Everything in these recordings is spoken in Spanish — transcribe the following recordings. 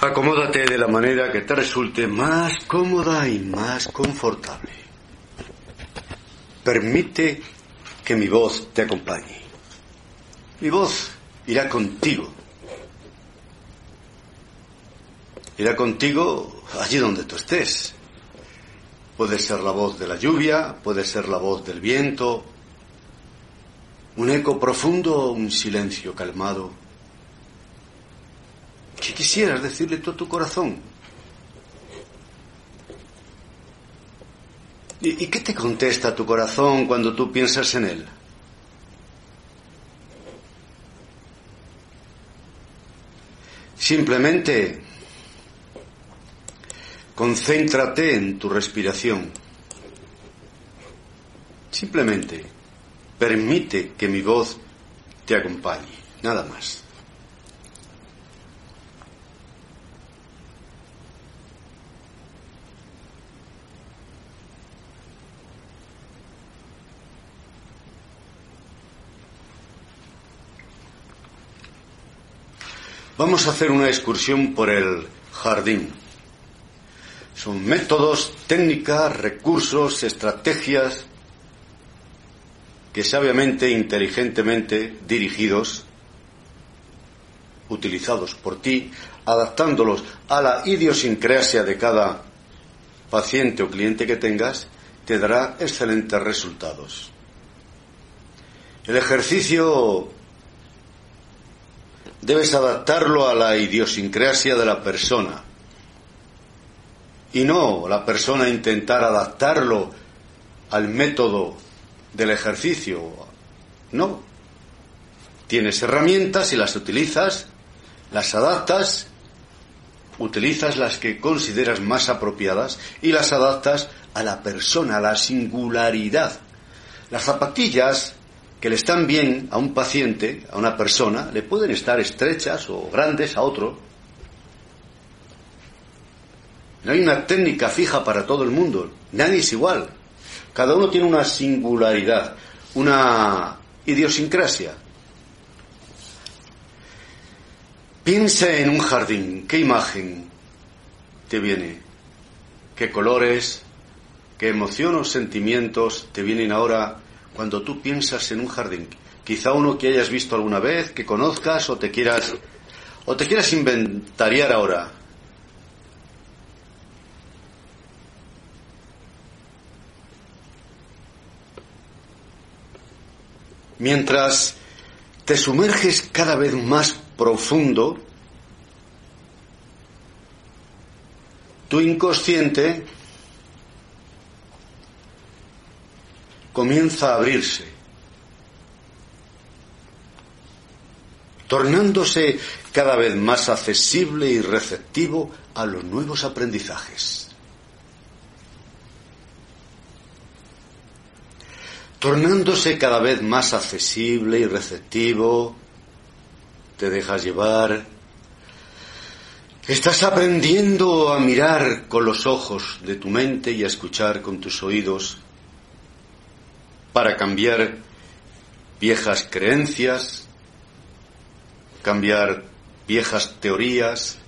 Acomódate de la manera que te resulte más cómoda y más confortable. Permite que mi voz te acompañe. Mi voz irá contigo. Irá contigo allí donde tú estés. Puede ser la voz de la lluvia, puede ser la voz del viento, un eco profundo o un silencio calmado. ¿Qué quisieras decirle a tu corazón? ¿Y, y qué te contesta tu corazón cuando tú piensas en él? Simplemente concéntrate en tu respiración. Simplemente permite que mi voz te acompañe, nada más. Vamos a hacer una excursión por el jardín. Son métodos, técnicas, recursos, estrategias que sabiamente, inteligentemente dirigidos, utilizados por ti, adaptándolos a la idiosincrasia de cada paciente o cliente que tengas, te dará excelentes resultados. El ejercicio debes adaptarlo a la idiosincrasia de la persona. Y no la persona intentar adaptarlo al método del ejercicio. No. Tienes herramientas y las utilizas, las adaptas, utilizas las que consideras más apropiadas y las adaptas a la persona, a la singularidad. Las zapatillas que le están bien a un paciente, a una persona, le pueden estar estrechas o grandes a otro. No hay una técnica fija para todo el mundo, nadie es igual. Cada uno tiene una singularidad, una idiosincrasia. Piensa en un jardín, ¿qué imagen te viene? ¿Qué colores, qué emoción o sentimientos te vienen ahora cuando tú piensas en un jardín? Quizá uno que hayas visto alguna vez, que conozcas o te quieras o te quieras inventariar ahora. Mientras te sumerges cada vez más profundo, tu inconsciente comienza a abrirse, tornándose cada vez más accesible y receptivo a los nuevos aprendizajes. tornándose cada vez más accesible y receptivo, te dejas llevar, estás aprendiendo a mirar con los ojos de tu mente y a escuchar con tus oídos para cambiar viejas creencias, cambiar viejas teorías.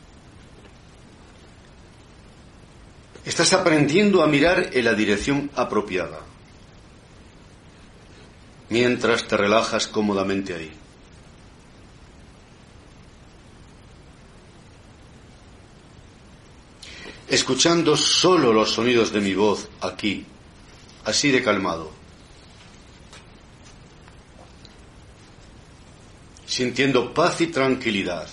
Estás aprendiendo a mirar en la dirección apropiada mientras te relajas cómodamente ahí. Escuchando solo los sonidos de mi voz aquí, así de calmado. sintiendo paz y tranquilidad.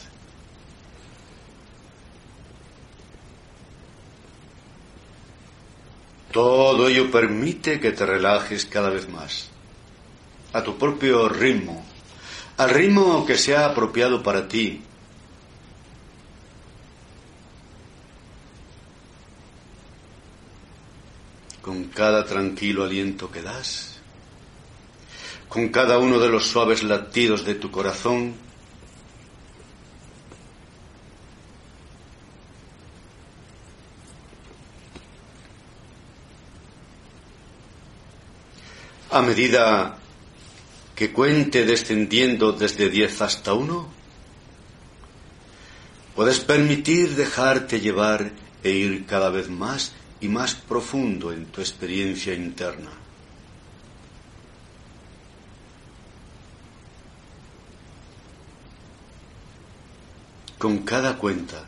Todo ello permite que te relajes cada vez más, a tu propio ritmo, al ritmo que sea apropiado para ti. Con cada tranquilo aliento que das, con cada uno de los suaves latidos de tu corazón, a medida que cuente descendiendo desde diez hasta uno, puedes permitir dejarte llevar e ir cada vez más y más profundo en tu experiencia interna. Con cada cuenta,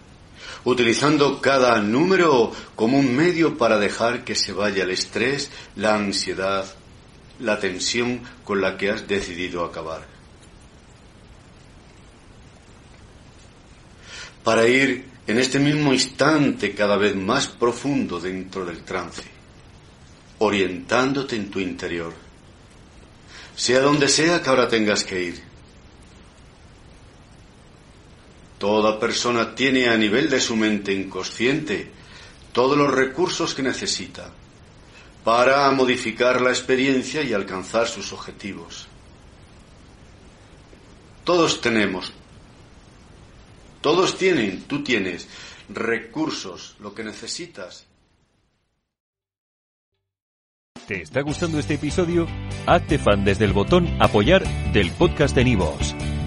utilizando cada número como un medio para dejar que se vaya el estrés, la ansiedad, la tensión con la que has decidido acabar. Para ir en este mismo instante cada vez más profundo dentro del trance, orientándote en tu interior, sea donde sea que ahora tengas que ir. Toda persona tiene a nivel de su mente inconsciente todos los recursos que necesita para modificar la experiencia y alcanzar sus objetivos. Todos tenemos todos tienen, tú tienes recursos, lo que necesitas. ¿Te está gustando este episodio? Hazte fan desde el botón apoyar del podcast de Nivos.